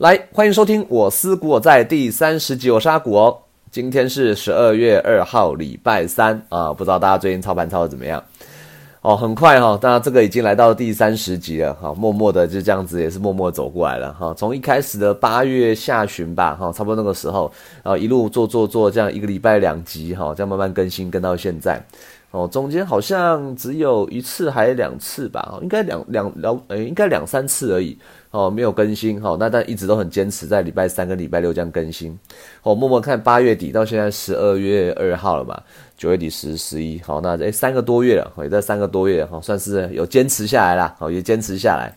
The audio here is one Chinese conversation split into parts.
来，欢迎收听我思古我在第三十集，我是阿古哦。今天是十二月二号，礼拜三啊，不知道大家最近操盘操的怎么样？哦，很快哈，当然这个已经来到第三十集了哈，默默的就这样子也是默默走过来了哈。从一开始的八月下旬吧哈，差不多那个时候，然后一路做做做，这样一个礼拜两集哈，这样慢慢更新跟到现在。哦，中间好像只有一次还两次吧，应该两两两，呃，应该两三次而已。哦，没有更新哈，那但一直都很坚持在礼拜三跟礼拜六这样更新。哦，默默看八月底到现在十二月二号了嘛，九月底十十一，好，那诶三个多月了，也在三个多月哈，算是有坚持下来啦，好也坚持下来。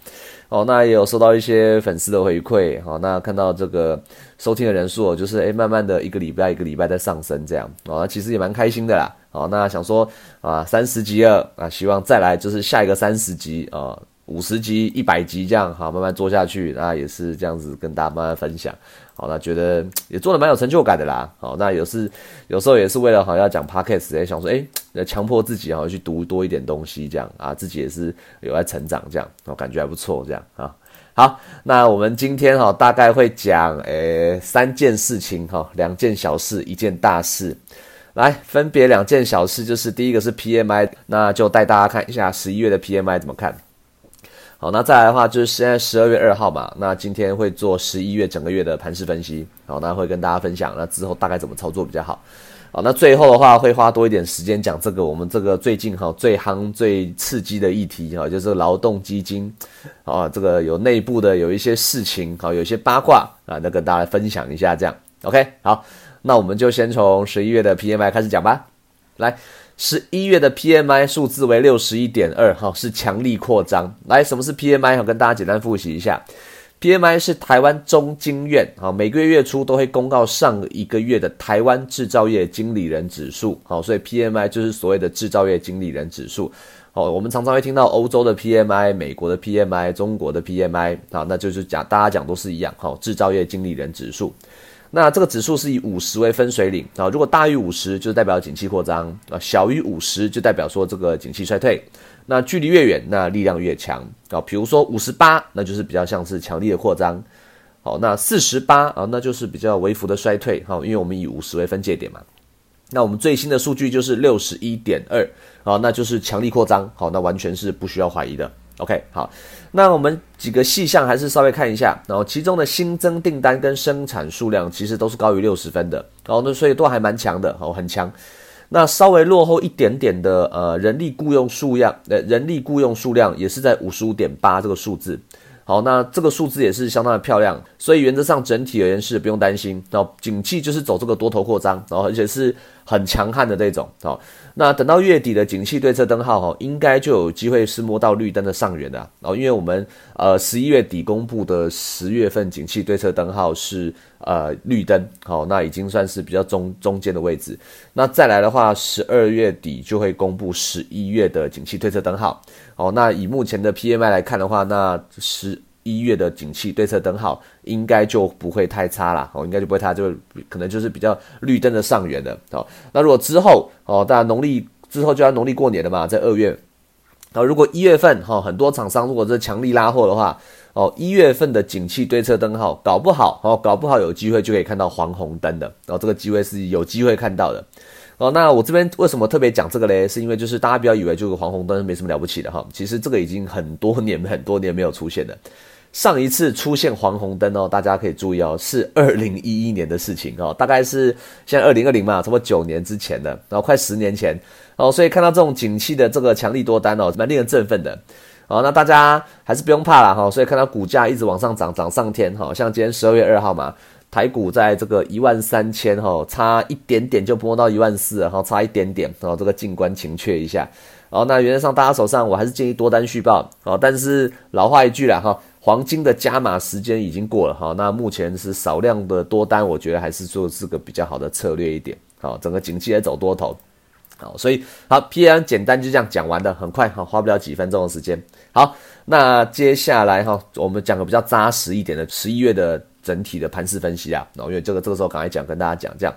哦，那也有收到一些粉丝的回馈，好，那看到这个收听的人数就是诶慢慢的一个礼拜一个礼拜在上升这样，哦，那其实也蛮开心的啦。好，那想说啊三十集了啊，希望再来就是下一个三十集啊。五十集、一百集这样，哈，慢慢做下去，那也是这样子跟大家慢慢分享，好，那觉得也做的蛮有成就感的啦，好，那有是有时候也是为了好要讲 podcast，也想说，哎，强迫自己好去读多一点东西，这样啊，自己也是有在成长，这样，我感觉还不错，这样啊，好，那我们今天哈大概会讲，诶，三件事情哈，两件小事，一件大事，来，分别两件小事，就是第一个是 PMI，那就带大家看一下十一月的 PMI 怎么看。好，那再来的话就是现在十二月二号嘛，那今天会做十一月整个月的盘势分析，好，那会跟大家分享，那之后大概怎么操作比较好，好，那最后的话会花多一点时间讲这个我们这个最近哈最夯最刺激的议题哈，就是劳动基金，啊，这个有内部的有一些事情，好，有一些八卦啊，那跟大家分享一下这样，OK，好，那我们就先从十一月的 PMI 开始讲吧，来。十一月的 PMI 数字为六十一点二，哈，是强力扩张。来，什么是 PMI？好，跟大家简单复习一下。PMI 是台湾中经院，好，每个月月初都会公告上一个月的台湾制造业经理人指数，好，所以 PMI 就是所谓的制造业经理人指数。好，我们常常会听到欧洲的 PMI、美国的 PMI、中国的 PMI，好，那就是讲大家讲都是一样，好，制造业经理人指数。那这个指数是以五十为分水岭啊，如果大于五十，就代表景气扩张啊；小于五十，就代表说这个景气衰退。那距离越远，那力量越强啊。比如说五十八，那就是比较像是强力的扩张。好，那四十八啊，那就是比较微幅的衰退。哈，因为我们以五十为分界点嘛。那我们最新的数据就是六十一点二啊，那就是强力扩张。好，那完全是不需要怀疑的。OK，好，那我们几个细项还是稍微看一下，然后其中的新增订单跟生产数量其实都是高于六十分的，然后那所以都还蛮强的，哦，很强。那稍微落后一点点的，呃，人力雇佣数量，呃，人力雇佣数量也是在五十五点八这个数字。好，那这个数字也是相当的漂亮，所以原则上整体而言是不用担心。然后景气就是走这个多头扩张，然后而且是很强悍的这种。好，那等到月底的景气对策灯号哈，应该就有机会是摸到绿灯的上缘的。然后因为我们呃十一月底公布的十月份景气对策灯号是呃绿灯，好，那已经算是比较中中间的位置。那再来的话，十二月底就会公布十一月的景气对策灯号。哦，那以目前的 PMI 来看的话，那十一月的景气对策灯号应该就不会太差了。哦，应该就不会差，就可能就是比较绿灯的上缘的。哦，那如果之后哦，当然农历之后就要农历过年了嘛，在二月。啊，如果一月份哈，很多厂商如果是强力拉货的话，哦，一月份的景气对策灯号搞不好哦，搞不好有机会就可以看到黄红灯的。然后这个机会是有机会看到的。哦，那我这边为什么特别讲这个嘞？是因为就是大家不要以为就是黄红灯没什么了不起的哈，其实这个已经很多年很多年没有出现的。上一次出现黄红灯哦，大家可以注意哦，是二零一一年的事情哦，大概是现在二零二零嘛，差不多九年之前的，然后快十年前哦，所以看到这种景气的这个强力多单哦，蛮令人振奋的。哦，那大家还是不用怕了哈，所以看到股价一直往上涨，涨上天哈，像今天十二月二号嘛。台股在这个一万三千哈，差一点点就摸到一万四，然后差一点点，然后这个静观情却一下，哦，那原则上大家手上我还是建议多单续报，哦，但是老话一句了哈，黄金的加码时间已经过了哈，那目前是少量的多单，我觉得还是做是个比较好的策略一点，好，整个景气也走多头，好，所以好，P N 简单就这样讲完的，很快哈，花不了几分钟的时间，好，那接下来哈，我们讲个比较扎实一点的十一月的。整体的盘势分析啊，然后因为这个这个时候刚才讲跟大家讲这样，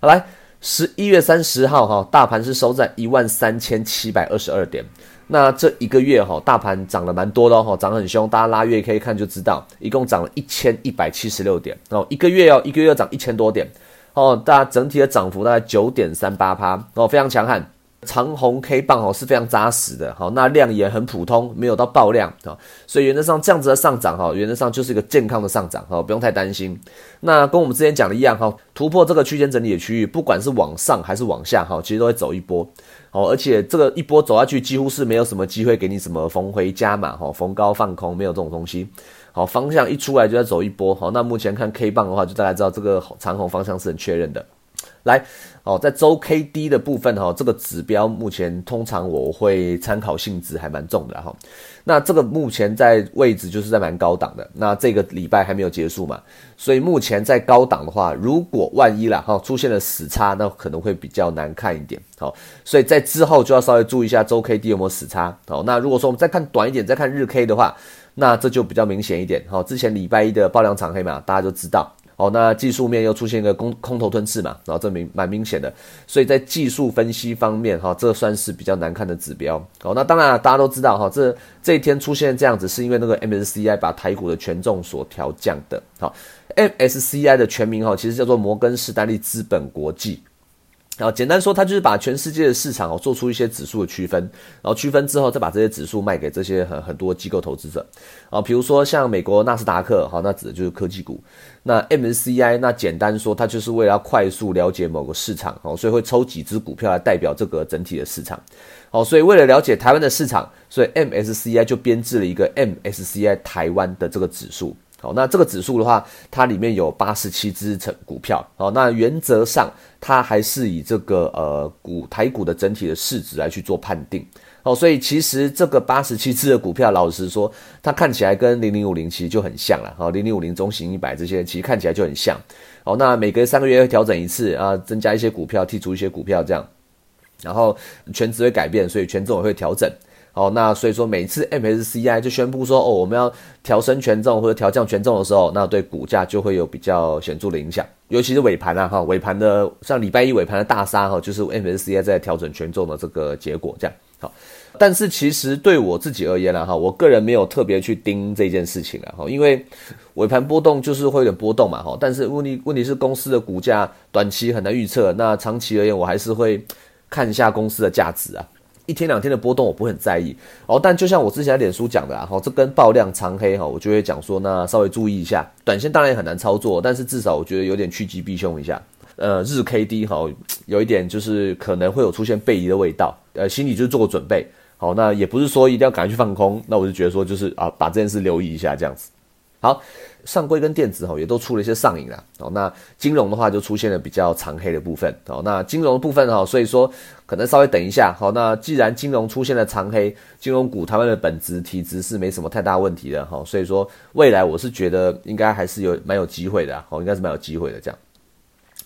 好来十一月三十号哈，大盘是收在一万三千七百二十二点，那这一个月哈，大盘涨了蛮多的哈，涨很凶，大家拉月 K 看就知道，一共涨了一千一百七十六点哦，一个月哦，一个月要涨一千多点哦，大家整体的涨幅大概九点三八趴哦，非常强悍。长红 K 棒哦是非常扎实的，好，那量也很普通，没有到爆量啊，所以原则上这样子的上涨哈，原则上就是一个健康的上涨哈，不用太担心。那跟我们之前讲的一样哈，突破这个区间整理的区域，不管是往上还是往下哈，其实都会走一波，好，而且这个一波走下去，几乎是没有什么机会给你什么逢回加码哈，逢高放空，没有这种东西。好，方向一出来就要走一波，好，那目前看 K 棒的话，就大家知道这个长红方向是很确认的。来，哦，在周 K D 的部分哈，这个指标目前通常我会参考性质还蛮重的哈。那这个目前在位置就是在蛮高档的，那这个礼拜还没有结束嘛，所以目前在高档的话，如果万一啦哈出现了死叉，那可能会比较难看一点。好，所以在之后就要稍微注意一下周 K D 有没有死叉。好，那如果说我们再看短一点，再看日 K 的话，那这就比较明显一点。好，之前礼拜一的爆量长黑嘛，大家都知道。哦，那技术面又出现一个空空头吞噬嘛，然后这明蛮明显的，所以在技术分析方面，哈，这算是比较难看的指标。哦，那当然大家都知道，哈，这这一天出现这样子，是因为那个 MSCI 把台股的权重所调降的。好，MSCI 的全名哈，其实叫做摩根士丹利资本国际。然后简单说，它就是把全世界的市场哦做出一些指数的区分，然后区分之后再把这些指数卖给这些很很多机构投资者啊，比如说像美国纳斯达克，好，那指的就是科技股。那 MSCI 那简单说，它就是为了要快速了解某个市场哦，所以会抽几只股票来代表这个整体的市场。好，所以为了了解台湾的市场，所以 MSCI 就编制了一个 MSCI 台湾的这个指数。好，那这个指数的话，它里面有八十七只成股票。好，那原则上它还是以这个呃股台股的整体的市值来去做判定。好，所以其实这个八十七只的股票，老实说，它看起来跟零零五零其实就很像了。好，零零五零中型一百这些其实看起来就很像。好，那每隔三个月会调整一次啊，增加一些股票，剔除一些股票这样，然后全值会改变，所以权重也会调整。哦，那所以说每次 MSCI 就宣布说，哦，我们要调升权重或者调降权重的时候，那对股价就会有比较显著的影响，尤其是尾盘啊，哈，尾盘的像礼拜一尾盘的大杀哈，就是 MSCI 在调整权重的这个结果，这样好。但是其实对我自己而言呢，哈，我个人没有特别去盯这件事情啊，哈，因为尾盘波动就是会有点波动嘛，哈，但是问题问题是公司的股价短期很难预测，那长期而言，我还是会看一下公司的价值啊。一天两天的波动我不会很在意哦，但就像我之前脸书讲的啊，哈，这根爆量长黑哈，我就会讲说，那稍微注意一下，短线当然也很难操作，但是至少我觉得有点趋吉避凶一下。呃，日 K D 哈，有一点就是可能会有出现背离的味道，呃，心里就是做个准备。好，那也不是说一定要赶快去放空，那我就觉得说就是啊，把这件事留意一下这样子。好。上柜跟电子哈也都出了一些上影了哦，那金融的话就出现了比较长黑的部分。哦，那金融部分哈，所以说可能稍微等一下。好，那既然金融出现了长黑，金融股他们的本质体质是没什么太大问题的。哈，所以说未来我是觉得应该还是有蛮有机会的哦，应该是蛮有机会的这样，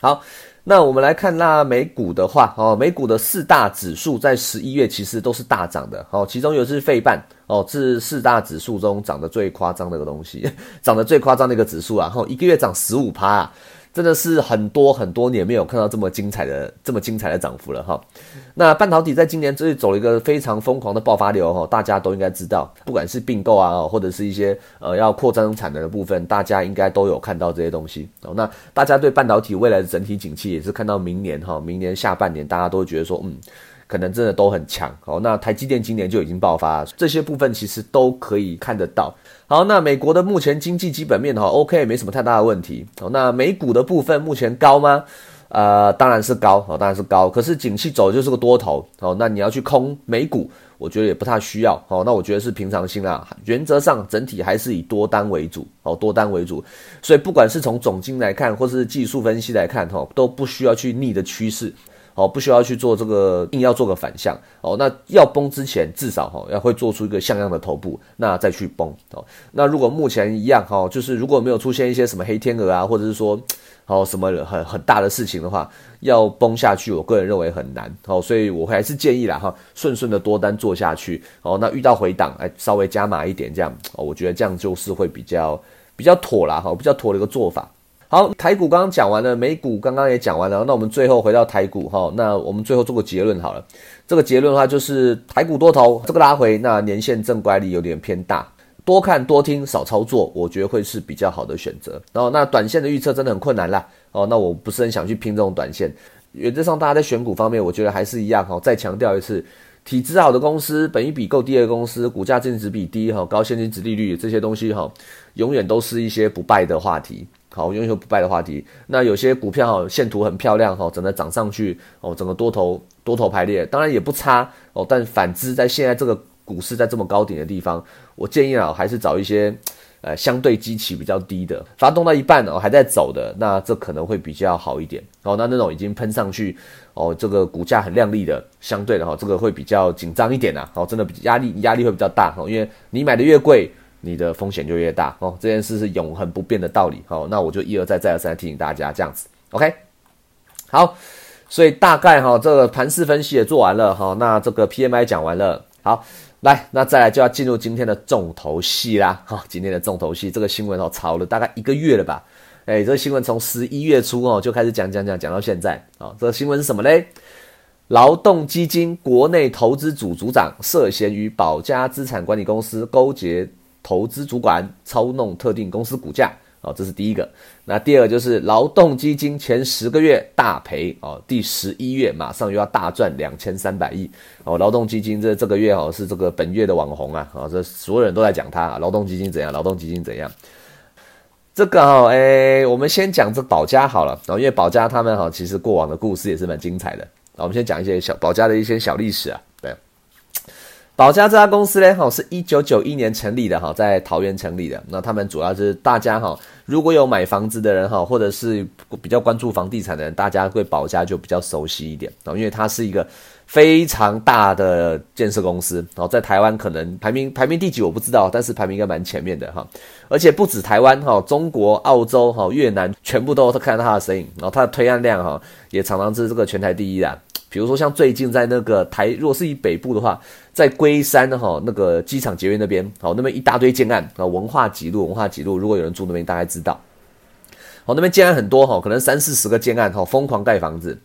好。那我们来看那美股的话，哦，美股的四大指数在十一月其实都是大涨的，哦，其中有是费半，哦，是四大指数中涨得最夸张的一个东西，涨得最夸张的一个指数啊，然后一个月涨十五趴。真的是很多很多年没有看到这么精彩的这么精彩的涨幅了哈。那半导体在今年这里走了一个非常疯狂的爆发流哈，大家都应该知道，不管是并购啊，或者是一些呃要扩张产能的部分，大家应该都有看到这些东西哦。那大家对半导体未来的整体景气也是看到明年哈，明年下半年大家都觉得说嗯。可能真的都很强哦。那台积电今年就已经爆发，这些部分其实都可以看得到。好，那美国的目前经济基本面哈，OK，没什么太大的问题。哦，那美股的部分目前高吗？呃，当然是高哦，当然是高。可是景气走就是个多头哦，那你要去空美股，我觉得也不太需要哦。那我觉得是平常心啦，原则上整体还是以多单为主哦，多单为主。所以不管是从总金来看，或是技术分析来看哈，都不需要去逆的趋势。哦，不需要去做这个，硬要做个反向哦。那要崩之前，至少哈要会做出一个像样的头部，那再去崩哦。那如果目前一样哈，就是如果没有出现一些什么黑天鹅啊，或者是说哦什么很很大的事情的话，要崩下去，我个人认为很难哦。所以我还是建议啦哈，顺顺的多单做下去哦。那遇到回档，哎，稍微加码一点这样哦，我觉得这样就是会比较比较妥啦哈，比较妥的一个做法。好，台股刚刚讲完了，美股刚刚也讲完了，那我们最后回到台股哈，那我们最后做个结论好了。这个结论的话就是台股多头这个拉回，那年线正乖离有点偏大，多看多听少操作，我觉得会是比较好的选择。然后那短线的预测真的很困难啦，哦，那我不是很想去拼这种短线。原则上大家在选股方面，我觉得还是一样哈，再强调一次，体质好的公司，本益比够低的公司，股价净值比低哈，高现金值利率这些东西哈，永远都是一些不败的话题。好，永远不败的话题。那有些股票哈，线图很漂亮哈，整个涨上去哦，整个多头多头排列，当然也不差哦。但反之，在现在这个股市在这么高点的地方，我建议啊，还是找一些呃相对基期比较低的，发动到一半哦还在走的，那这可能会比较好一点哦。那那种已经喷上去哦，这个股价很亮丽的，相对的哈，这个会比较紧张一点呐。哦，真的压力压力会比较大哦，因为你买的越贵。你的风险就越大哦，这件事是永恒不变的道理哦。那我就一而再再而三提醒大家这样子，OK？好，所以大概哈这个盘势分析也做完了哈，那这个 PMI 讲完了，好，来那再来就要进入今天的重头戏啦哈。今天的重头戏，这个新闻哦炒了大概一个月了吧？哎，这个新闻从十一月初哦就开始讲讲讲讲到现在啊。这个新闻是什么嘞？劳动基金国内投资组组长涉嫌与保家资产管理公司勾结。投资主管操弄特定公司股价，哦，这是第一个。那第二个就是劳动基金前十个月大赔，哦，第十一月马上又要大赚两千三百亿，哦，劳动基金这这个月哦是这个本月的网红啊，啊，这所有人都在讲它，劳动基金怎样，劳动基金怎样。这个哈，哎，我们先讲这保家好了，然后因为保家他们哈其实过往的故事也是蛮精彩的，我们先讲一些小保家的一些小历史啊。保家这家公司呢，哈，是一九九一年成立的，哈，在桃园成立的。那他们主要是大家哈，如果有买房子的人哈，或者是比较关注房地产的人，大家对保家就比较熟悉一点啊，因为它是一个非常大的建设公司，然后在台湾可能排名排名第几我不知道，但是排名应该蛮前面的哈。而且不止台湾哈，中国、澳洲哈、越南全部都看到它的身影，然后它的推案量哈，也常常是这个全台第一的。比如说像最近在那个台，如果是以北部的话，在龟山哈那个机场捷运那边，好那边一大堆建案啊，文化几路文化几路，如果有人住那边，大概知道，好那边建案很多哈，可能三四十个建案哈，疯狂盖房子，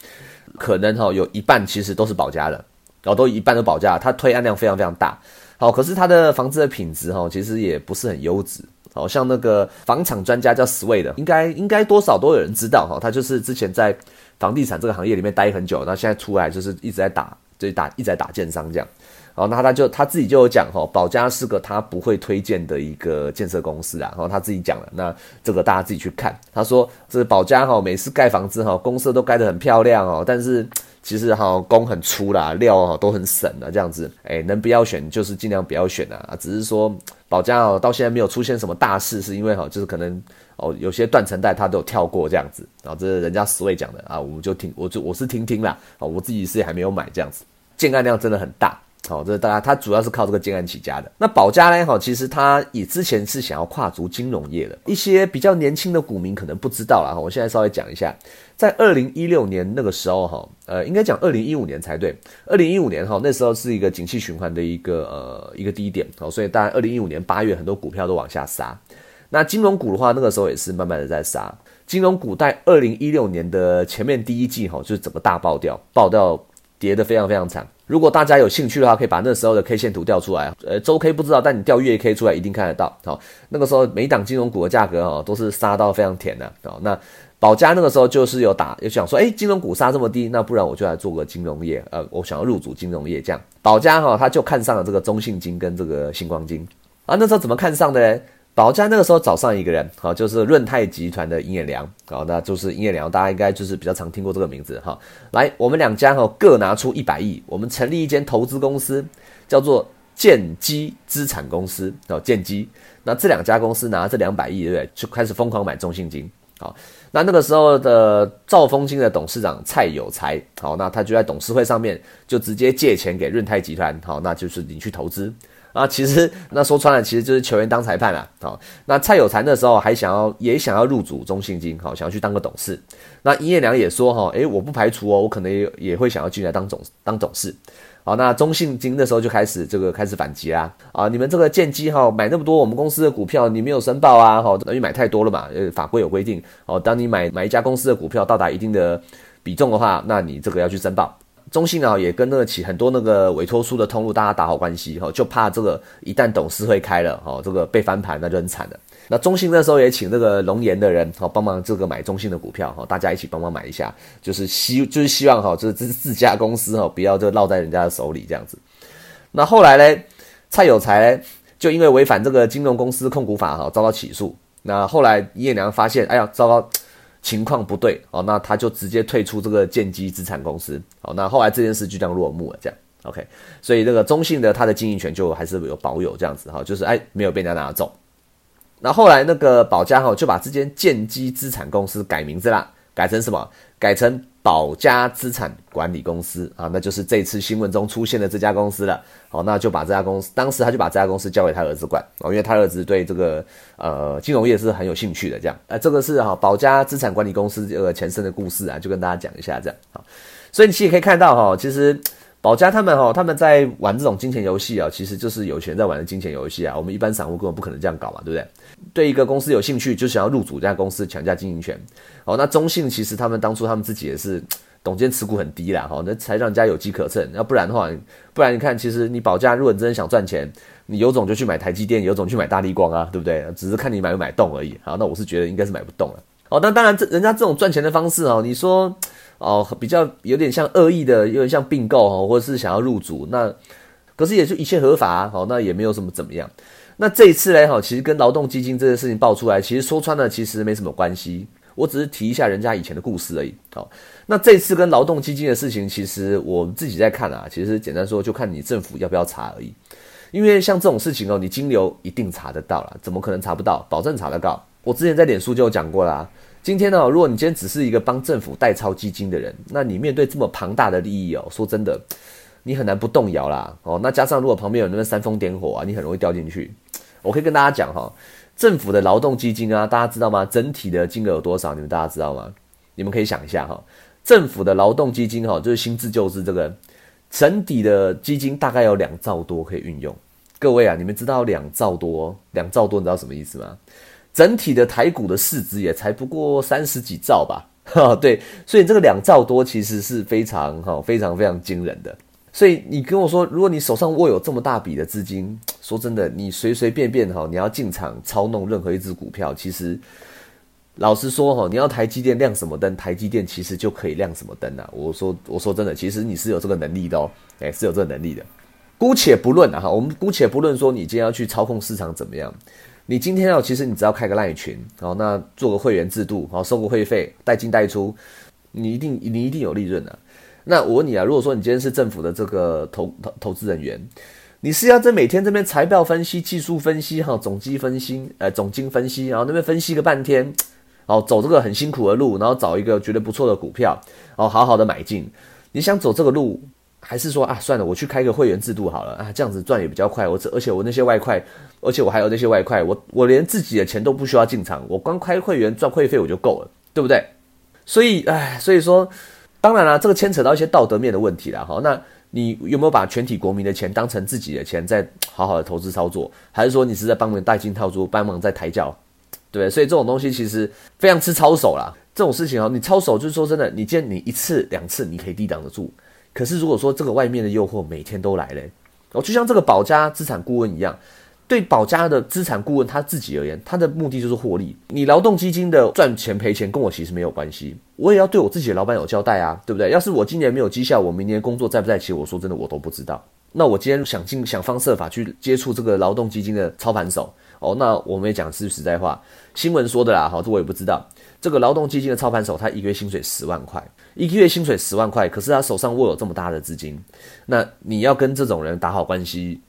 可能哈有一半其实都是保家的，然后都一半都保家，它推案量非常非常大，好可是它的房子的品质哈，其实也不是很优质，好像那个房产专家叫 Sway 的，应该应该多少都有人知道哈，他就是之前在。房地产这个行业里面待很久，那现在出来就是一直在打，就打一直在打建商这样。然后那他就他自己就有讲哈，保家是个他不会推荐的一个建设公司啊。然后他自己讲了，那这个大家自己去看。他说这保家哈，每次盖房子哈，公司都盖得很漂亮哦，但是其实哈工很粗啦，料哈都很省的这样子。哎，能不要选就是尽量不要选啊。只是说保家哦，到现在没有出现什么大事，是因为哈就是可能。哦，有些断层带它都有跳过这样子，然后这是人家十位讲的啊，我们就听，我就我是听听啦，啊，我自己是还没有买这样子，建案量真的很大，好，这是大家他主要是靠这个建安起家的。那保家呢，哈，其实他以之前是想要跨足金融业的，一些比较年轻的股民可能不知道啦，哈，我现在稍微讲一下，在二零一六年那个时候，哈，呃，应该讲二零一五年才对，二零一五年哈，那时候是一个景气循环的一个呃一个低点，好，所以当然二零一五年八月很多股票都往下杀。那金融股的话，那个时候也是慢慢的在杀。金融股在二零一六年的前面第一季哈，就是整个大爆掉，爆掉跌得非常非常惨。如果大家有兴趣的话，可以把那时候的 K 线图调出来呃，周 K 不知道，但你调月 K 出来一定看得到。好，那个时候每档金融股的价格哈，都是杀到非常甜的。好，那保家那个时候就是有打，有想说，哎，金融股杀这么低，那不然我就来做个金融业。呃，我想要入主金融业，这样保家哈，他就看上了这个中信金跟这个星光金。啊，那时候怎么看上的呢？保家那个时候找上一个人，好，就是润泰集团的尹彦良，好，那就是尹彦良，大家应该就是比较常听过这个名字，哈。来，我们两家哈各拿出一百亿，我们成立一间投资公司，叫做建基资产公司，哦，建基。那这两家公司拿这两百亿，对不对？就开始疯狂买中信金，好。那那个时候的兆丰金的董事长蔡有才，好，那他就在董事会上面就直接借钱给润泰集团，好，那就是你去投资。啊，其实那说穿了，其实就是球员当裁判啦。好，那蔡有才那时候还想要也想要入主中信金，好，想要去当个董事。那殷业良也说哈，诶，我不排除哦，我可能也也会想要进来当总当董事。好，那中信金那时候就开始这个开始反击啦。啊，你们这个建机哈买那么多我们公司的股票，你没有申报啊？哈，等于买太多了嘛？呃，法规有规定哦，当你买买一家公司的股票到达一定的比重的话，那你这个要去申报。中信啊，也跟那个起很多那个委托书的通路，大家打好关系哈，就怕这个一旦董事会开了，哈，这个被翻盘，那就很惨了。那中信那时候也请这个龙岩的人，哈，帮忙这个买中信的股票，哈，大家一起帮忙买一下，就是希就是希望哈，这这是自家公司哈，不要就落在人家的手里这样子。那后来呢，蔡有才就因为违反这个金融公司控股法哈，遭到起诉。那后来叶良发现，哎呀，糟糕。情况不对哦，那他就直接退出这个建基资产公司哦。那后来这件事就这样落幕了，这样 OK。所以这个中信的他的经营权就还是有保有这样子哈，就是哎没有被人家拿走。那后来那个保家哈就把这间建基资产公司改名字啦，改成什么？改成。保家资产管理公司啊，那就是这次新闻中出现的这家公司了。好，那就把这家公司，当时他就把这家公司交给他儿子管哦，因为他儿子对这个呃金融业是很有兴趣的。这样，呃，这个是哈保家资产管理公司这个前身的故事啊，就跟大家讲一下这样。好，所以你其实可以看到哈，其实。保家他们哈，他们在玩这种金钱游戏啊，其实就是有钱在玩的金钱游戏啊。我们一般散户根本不可能这样搞嘛，对不对？对一个公司有兴趣，就想要入主这家公司，抢下经营权。哦，那中信其实他们当初他们自己也是董监持股很低啦，哈，那才让人家有机可乘。要不然的话，不然你看，其实你保价，如果真的想赚钱，你有种就去买台积电，有种去买大力光啊，对不对？只是看你买不买动而已。好，那我是觉得应该是买不动了。哦，那当然，这人家这种赚钱的方式哦，你说。哦，比较有点像恶意的，有点像并购哦，或者是想要入主，那可是也就一切合法，好，那也没有什么怎么样。那这一次嘞，哈，其实跟劳动基金这件事情爆出来，其实说穿了，其实没什么关系。我只是提一下人家以前的故事而已。好，那这次跟劳动基金的事情，其实我自己在看啊，其实简单说，就看你政府要不要查而已。因为像这种事情哦，你金流一定查得到了，怎么可能查不到？保证查得到。我之前在脸书就有讲过啦。今天呢，如果你今天只是一个帮政府代操基金的人，那你面对这么庞大的利益哦，说真的，你很难不动摇啦。哦，那加上如果旁边有那个煽风点火啊，你很容易掉进去。我可以跟大家讲哈，政府的劳动基金啊，大家知道吗？整体的金额有多少？你们大家知道吗？你们可以想一下哈，政府的劳动基金哈，就是新自救治这个整体的基金大概有两兆多可以运用。各位啊，你们知道两兆多，两兆多，你知道什么意思吗？整体的台股的市值也才不过三十几兆吧，哈，对，所以这个两兆多其实是非常哈非常非常惊人的。所以你跟我说，如果你手上握有这么大笔的资金，说真的，你随随便便哈，你要进场操弄任何一只股票，其实老实说哈，你要台积电亮什么灯，台积电其实就可以亮什么灯啊。我说我说真的，其实你是有这个能力的哦，哎，是有这个能力的。姑且不论啊哈，我们姑且不论说你今天要去操控市场怎么样。你今天要，其实你只要开个赖群，好，那做个会员制度，然后，收个会费，带进带出，你一定你一定有利润的。那我问你啊，如果说你今天是政府的这个投投投资人员，你是要在每天这边财报分析、技术分析、哈总机分析、呃总金分析，然后那边分析个半天，哦，走这个很辛苦的路，然后找一个觉得不错的股票，哦，好好的买进，你想走这个路？还是说啊，算了，我去开个会员制度好了啊，这样子赚也比较快。我这而且我那些外快，而且我还有那些外快，我我连自己的钱都不需要进场，我光开会员赚会费我就够了，对不对？所以哎，所以说，当然了，这个牵扯到一些道德面的问题了哈。那你有没有把全体国民的钱当成自己的钱，在好好的投资操作？还是说你是在帮忙带进套租，帮忙在抬轿？对，所以这种东西其实非常吃操守啦。这种事情哦，你操守就是说真的，你见你一次两次你可以抵挡得住。可是如果说这个外面的诱惑每天都来嘞，哦，就像这个保家资产顾问一样，对保家的资产顾问他自己而言，他的目的就是获利。你劳动基金的赚钱赔钱跟我其实没有关系，我也要对我自己的老板有交代啊，对不对？要是我今年没有绩效，我明年工作在不在起，我说真的我都不知道。那我今天想尽想方设法去接触这个劳动基金的操盘手，哦，那我们也讲是实在话，新闻说的啦，好，这我也不知道。这个劳动基金的操盘手，他一个月薪水十万块，一个月薪水十万块，可是他手上握有这么大的资金，那你要跟这种人打好关系，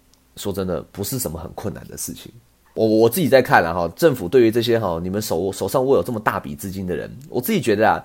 说真的不是什么很困难的事情。我我自己在看了哈，政府对于这些哈，你们手手上握有这么大笔资金的人，我自己觉得啊，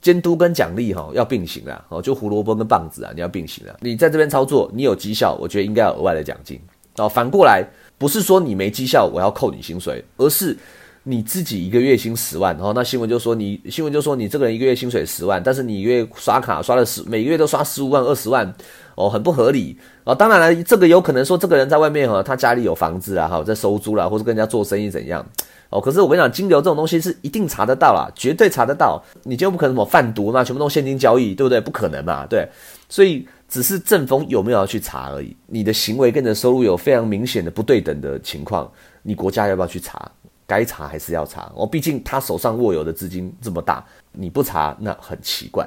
监督跟奖励哈要并行啊，哦，就胡萝卜跟棒子啊，你要并行啊。你在这边操作，你有绩效，我觉得应该要额外的奖金。哦，反过来不是说你没绩效我要扣你薪水，而是你自己一个月薪十万，然后那新闻就说你新闻就说你这个人一个月薪水十万，但是你一个月刷卡刷了十每个月都刷十五万二十万，哦，很不合理啊。当然了，这个有可能说这个人在外面哈，他家里有房子啊，哈，在收租啦，或者跟人家做生意怎样。哦，可是我跟你讲，金流这种东西是一定查得到啦，绝对查得到。你就不可能什么贩毒嘛，全部都现金交易，对不对？不可能嘛，对。所以只是正风有没有要去查而已。你的行为跟你的收入有非常明显的不对等的情况，你国家要不要去查？该查还是要查。哦，毕竟他手上握有的资金这么大，你不查那很奇怪。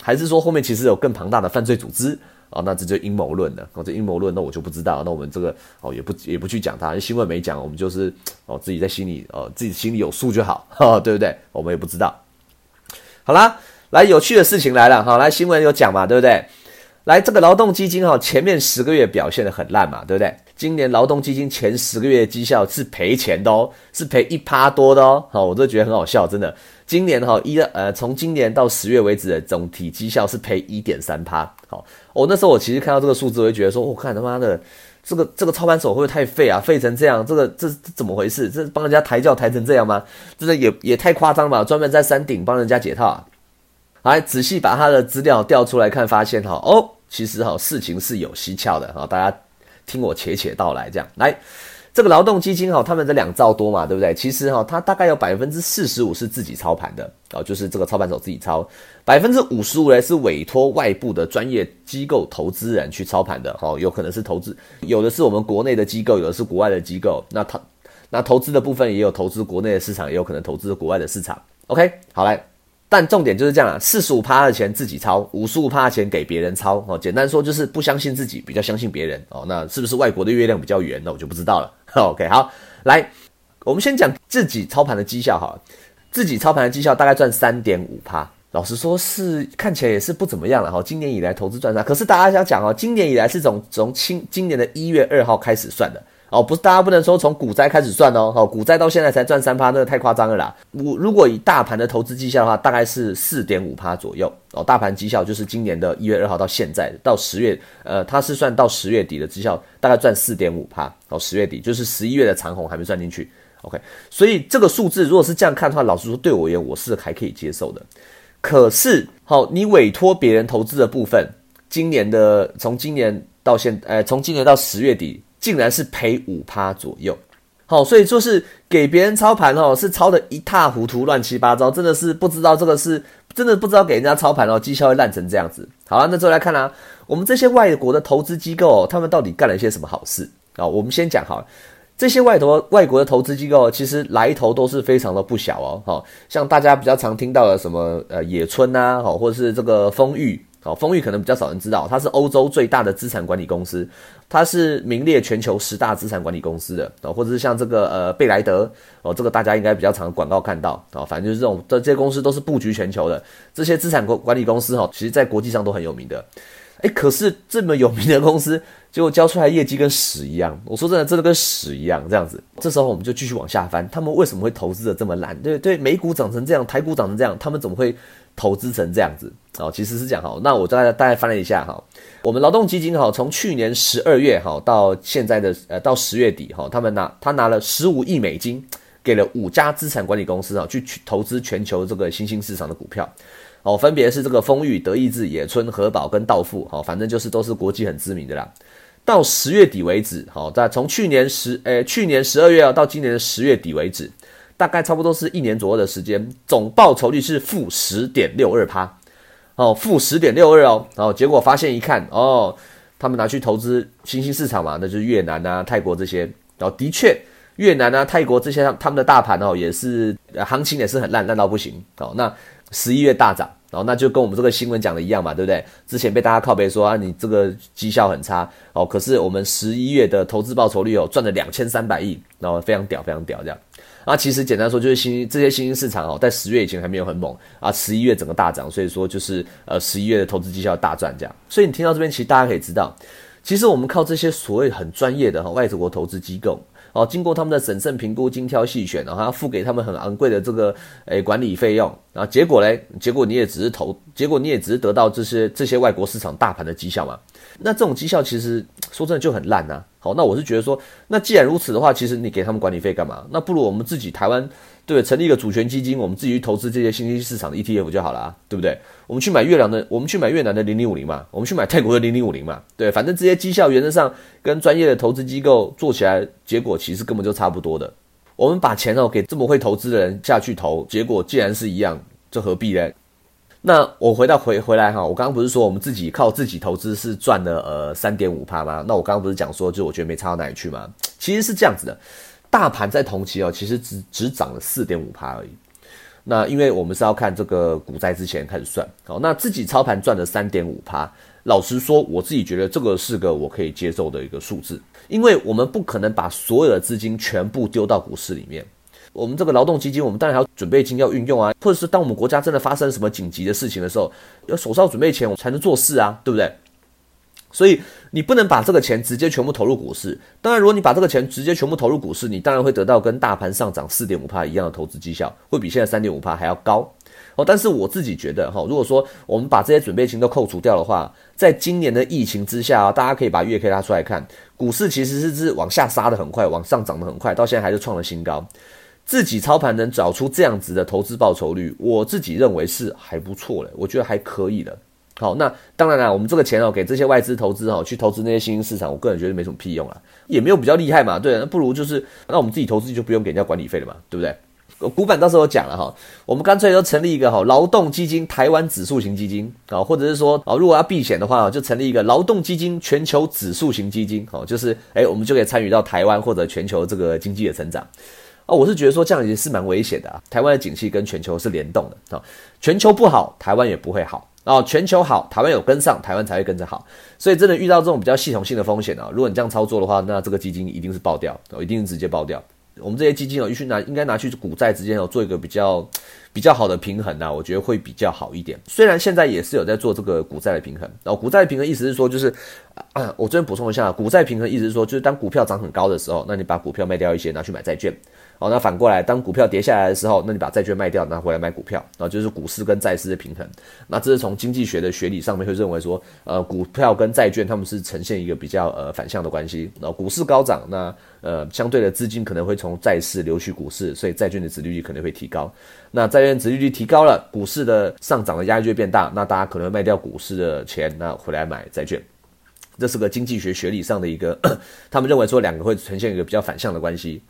还是说后面其实有更庞大的犯罪组织？啊，那这就阴谋论了。哦，这阴谋论，那我就不知道。那我们这个哦，也不也不去讲它，新闻没讲，我们就是哦自己在心里哦自己心里有数就好，哈，对不对？我们也不知道。好啦，来有趣的事情来了，哈，来新闻有讲嘛，对不对？来这个劳动基金哈，前面十个月表现的很烂嘛，对不对？今年劳动基金前十个月的绩效是赔钱的哦，是赔一趴多的哦。好，我都觉得很好笑，真的。今年哈一呃，从今年到十月为止的总体绩效是赔一点三趴。好，我那时候我其实看到这个数字，我就觉得说，我看他妈的这个这个操盘手会不会太废啊？废成这样，这个这怎么回事？这帮人家抬轿抬成这样吗？真的也也太夸张了吧？专门在山顶帮人家解套啊！来仔细把他的资料调出来看，发现哈哦，其实哈事情是有蹊跷的哈，大家听我且且道来，这样来。这个劳动基金哈，他们的两兆多嘛，对不对？其实哈，它大概有百分之四十五是自己操盘的啊，就是这个操盘手自己操，百分之五十五呢是委托外部的专业机构投资人去操盘的哈，有可能是投资，有的是我们国内的机构，有的是国外的机构。那他那投资的部分也有投资国内的市场，也有可能投资国外的市场。OK，好来。但重点就是这样啊，四十五趴的钱自己抄，五十五趴的钱给别人抄哦。简单说就是不相信自己，比较相信别人哦。那是不是外国的月亮比较圆？那我就不知道了。OK，好，来，我们先讲自己操盘的绩效哈。自己操盘的绩效大概赚三点五趴，老实说是看起来也是不怎么样了哈。今年以来投资赚啥？可是大家想讲哦，今年以来是从从今今年的一月二号开始算的。哦，不是，大家不能说从股灾开始算哦。好，股灾到现在才赚三趴，那个太夸张了啦。我如果以大盘的投资绩效的话，大概是四点五趴左右。哦，大盘绩效就是今年的一月二号到现在到十月，呃，它是算到十月底的绩效，大概赚四点五趴。哦，十月底就是十一月的长虹还没算进去。OK，所以这个数字如果是这样看的话，老实说对我而言我是还可以接受的。可是，好，你委托别人投资的部分，今年的从今年到现，呃，从今年到十月底。竟然是赔五趴左右，好，所以就是给别人操盘哦，是操的一塌糊涂、乱七八糟，真的是不知道这个是真的不知道给人家操盘哦，绩效会烂成这样子。好了，那最后来看啊，我们这些外国的投资机构，他们到底干了一些什么好事啊？我们先讲好，这些外投外国的投资机构其实来头都是非常的不小哦，好，像大家比较常听到的什么呃野村呐，好，或者是这个丰裕。好，丰裕可能比较少人知道，它是欧洲最大的资产管理公司，它是名列全球十大资产管理公司的啊，或者是像这个呃贝莱德哦，这个大家应该比较常广告看到啊，反正就是这种这这些公司都是布局全球的，这些资产管管理公司哈，其实在国际上都很有名的。哎，可是这么有名的公司，结果交出来业绩跟屎一样。我说真的，真的跟屎一样这样子。这时候我们就继续往下翻，他们为什么会投资的这么烂？对对，美股涨成这样，台股涨成这样，他们怎么会投资成这样子？哦，其实是这样哈。那我大概大概翻了一下哈，我们劳动基金哈，从去年十二月哈到现在的呃到十月底哈，他们拿他拿了十五亿美金，给了五家资产管理公司啊去去投资全球这个新兴市场的股票。哦，分别是这个丰裕、德意志、野村、和宝跟道富，哈，反正就是都是国际很知名的啦。到十月底为止，好，在从去年十，诶，去年十二月啊，到今年的十月底为止，大概差不多是一年左右的时间，总报酬率是负十点六二趴，哦，负十点六二哦，然后结果发现一看，哦，他们拿去投资新兴市场嘛，那就是越南啊、泰国这些，然后的确，越南啊、泰国这些他们的大盘哦，也是行情也是很烂，烂到不行，哦，那。十一月大涨，然后那就跟我们这个新闻讲的一样嘛，对不对？之前被大家靠背说啊，你这个绩效很差哦，可是我们十一月的投资报酬率哦，赚了两千三百亿，然后非常屌，非常屌这样。啊，其实简单说就是新这些新兴市场哦，在十月以前还没有很猛啊，十一月整个大涨，所以说就是呃十一月的投资绩效大赚这样。所以你听到这边，其实大家可以知道，其实我们靠这些所谓很专业的哈外国投资机构。哦，经过他们的审慎评估、精挑细选，然后要付给他们很昂贵的这个诶管理费用，然后结果嘞，结果你也只是投，结果你也只是得到这些这些外国市场大盘的绩效嘛。那这种绩效其实说真的就很烂呐。好，那我是觉得说，那既然如此的话，其实你给他们管理费干嘛？那不如我们自己台湾对成立一个主权基金，我们自己去投资这些新兴市场的 ETF 就好了啊，对不对？我们去买越南的，我们去买越南的零零五零嘛，我们去买泰国的零零五零嘛，对，反正这些绩效原则上跟专业的投资机构做起来，结果其实根本就差不多的。我们把钱哦给这么会投资的人下去投，结果既然是一样，这何必呢？那我回到回回来哈，我刚刚不是说我们自己靠自己投资是赚了呃三点五趴吗？那我刚刚不是讲说，就我觉得没差到哪里去吗？其实是这样子的，大盘在同期哦，其实只只涨了四点五趴而已。那因为我们是要看这个股灾之前开始算，好，那自己操盘赚了三点五趴。老实说，我自己觉得这个是个我可以接受的一个数字，因为我们不可能把所有的资金全部丢到股市里面。我们这个劳动基金，我们当然还要准备金要运用啊，或者是当我们国家真的发生什么紧急的事情的时候，要手上准备钱，我才能做事啊，对不对？所以你不能把这个钱直接全部投入股市。当然，如果你把这个钱直接全部投入股市，你当然会得到跟大盘上涨四点五帕一样的投资绩效，会比现在三点五帕还要高哦。但是我自己觉得哈，如果说我们把这些准备金都扣除掉的话，在今年的疫情之下啊，大家可以把月 K 拉出来看，股市其实是是往下杀的很快，往上涨的很快，到现在还是创了新高。自己操盘能找出这样子的投资报酬率，我自己认为是还不错了，我觉得还可以的。好，那当然了，我们这个钱哦，给这些外资投资哦，去投资那些新兴市场，我个人觉得没什么屁用啊，也没有比较厉害嘛。对，那不如就是那我们自己投资就不用给人家管理费了嘛，对不对？股板到时候讲了哈，我们干脆就成立一个哈劳动基金台湾指数型基金啊，或者是说啊，如果要避险的话就成立一个劳动基金全球指数型基金哦，就是哎，我们就可以参与到台湾或者全球这个经济的成长。哦，我是觉得说这样也是蛮危险的啊。台湾的景气跟全球是联动的啊，全球不好，台湾也不会好啊。全球好，台湾有跟上，台湾才会跟着好。所以真的遇到这种比较系统性的风险啊，如果你这样操作的话，那这个基金一定是爆掉，哦，一定是直接爆掉。我们这些基金哦，必须拿应该拿去股债之间哦做一个比较比较好的平衡呐，我觉得会比较好一点。虽然现在也是有在做这个股债的平衡，然后股债平衡意思是说就是，啊，我这边补充一下，股债平衡意思是说就是当股票涨很高的时候，那你把股票卖掉一些，拿去买债券。好，那反过来，当股票跌下来的时候，那你把债券卖掉，拿回来买股票，然后就是股市跟债市的平衡。那这是从经济学的学理上面会认为说，呃，股票跟债券他们是呈现一个比较呃反向的关系。那股市高涨，那呃相对的资金可能会从债市流去股市，所以债券的殖利率可能会提高。那债券殖利率提高了，股市的上涨的压力就会变大，那大家可能会卖掉股市的钱，那回来买债券。这是个经济学学理上的一个，他们认为说两个会呈现一个比较反向的关系。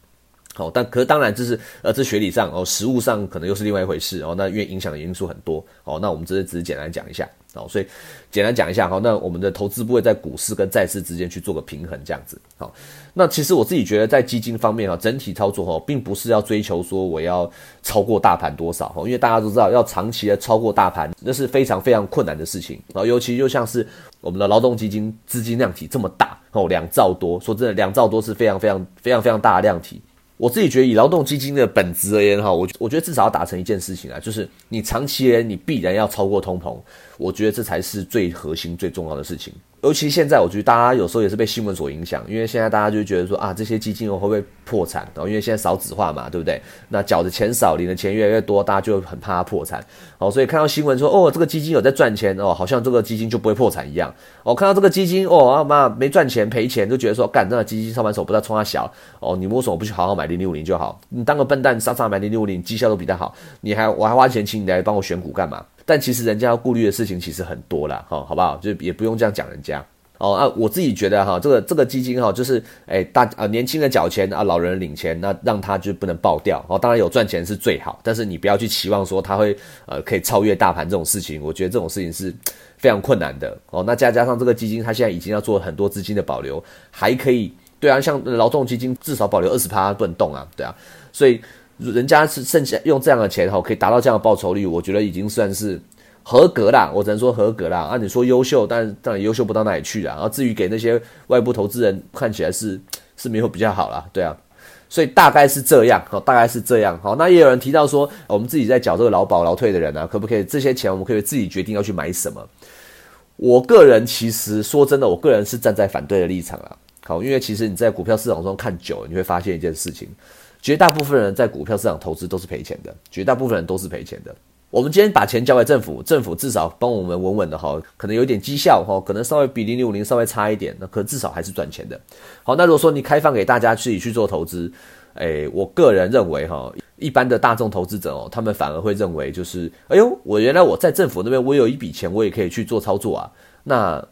好，但可当然这是呃，这学理上哦，实物上可能又是另外一回事哦。那因为影响的因素很多哦，那我们只是只是简单讲一下哦，所以简单讲一下哈。那我们的投资部会在股市跟债市之间去做个平衡，这样子。好，那其实我自己觉得在基金方面啊，整体操作哈，并不是要追求说我要超过大盘多少哈，因为大家都知道要长期的超过大盘，那是非常非常困难的事情啊。尤其就像是我们的劳动基金资金量体这么大哦，两兆多，说真的，两兆多是非常非常非常非常大的量体。我自己觉得，以劳动基金的本质而言，哈，我我觉得至少要达成一件事情啊，就是你长期而言，你必然要超过通膨，我觉得这才是最核心、最重要的事情。尤其现在，我觉得大家有时候也是被新闻所影响，因为现在大家就觉得说啊，这些基金会不会破产？然后因为现在少子化嘛，对不对？那缴的钱少，领的钱越来越多，大家就很怕它破产。哦，所以看到新闻说哦，这个基金有在赚钱哦，好像这个基金就不会破产一样。哦，看到这个基金哦，啊妈没赚钱赔钱，就觉得说干，那个基金上班手不知道冲它小哦，你为什么不去好好买零零五零就好？你当个笨蛋，傻傻买零零五零，绩效都比较好，你还我还花钱请你来帮我选股干嘛？但其实人家要顾虑的事情其实很多啦，哈，好不好？就也不用这样讲人家。哦啊，我自己觉得哈，这个这个基金哈，就是哎大啊年轻的缴钱啊，老人领钱，那让他就不能爆掉。哦，当然有赚钱是最好，但是你不要去期望说他会呃可以超越大盘这种事情，我觉得这种事情是非常困难的。哦，那再加上这个基金，它现在已经要做很多资金的保留，还可以对啊，像劳动基金至少保留二十趴不能动啊，对啊，所以人家是剩下用这样的钱哈，可以达到这样的报酬率，我觉得已经算是。合格啦，我只能说合格啦。按你说优秀，但当然优秀不到哪里去啦。然后至于给那些外部投资人看起来是是没有比较好啦，对啊。所以大概是这样，好，大概是这样，好。那也有人提到说，我们自己在缴这个劳保劳退的人啊，可不可以这些钱我们可以自己决定要去买什么？我个人其实说真的，我个人是站在反对的立场啊。好，因为其实你在股票市场中看久了，你会发现一件事情，绝大部分人在股票市场投资都是赔钱的，绝大部分人都是赔钱的。我们今天把钱交给政府，政府至少帮我们稳稳的哈，可能有点绩效哈，可能稍微比零零五零稍微差一点，那可至少还是赚钱的。好，那如果说你开放给大家自己去做投资，哎，我个人认为哈，一般的大众投资者哦，他们反而会认为就是，哎呦，我原来我在政府那边我有一笔钱，我也可以去做操作啊，那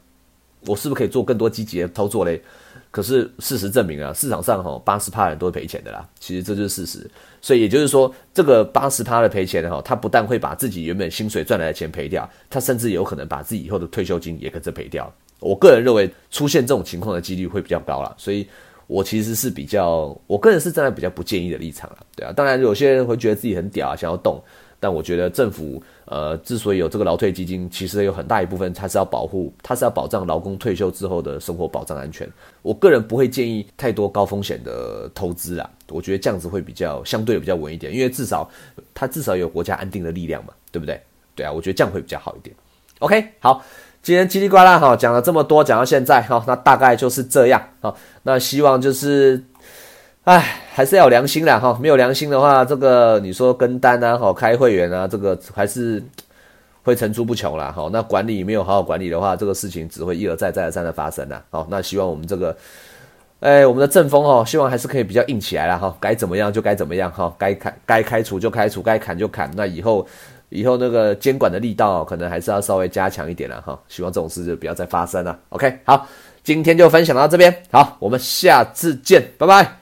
我是不是可以做更多积极的操作嘞？可是事实证明啊，市场上哈八十趴人都是赔钱的啦，其实这就是事实。所以也就是说，这个八十趴的赔钱哈，他不但会把自己原本薪水赚来的钱赔掉，他甚至有可能把自己以后的退休金也跟着赔掉。我个人认为出现这种情况的几率会比较高了，所以我其实是比较，我个人是站在比较不建议的立场了，对啊。当然有些人会觉得自己很屌啊，想要动。但我觉得政府呃，之所以有这个劳退基金，其实有很大一部分它是要保护，它是要保障劳工退休之后的生活保障安全。我个人不会建议太多高风险的投资啊，我觉得这样子会比较相对比较稳一点，因为至少它至少有国家安定的力量嘛，对不对？对啊，我觉得这样会比较好一点。OK，好，今天叽里呱啦哈讲了这么多，讲到现在哈，那大概就是这样啊。那希望就是。唉，还是要有良心啦哈，没有良心的话，这个你说跟单啊，好开会员啊，这个还是会层出不穷啦哈。那管理没有好好管理的话，这个事情只会一而再再而三的发生啦。好，那希望我们这个，哎，我们的阵风哈，希望还是可以比较硬起来了哈。该怎么样就该怎么样哈，该开该开除就开除，该砍就砍。那以后以后那个监管的力道可能还是要稍微加强一点了哈。希望这种事就不要再发生了。OK，好，今天就分享到这边，好，我们下次见，拜拜。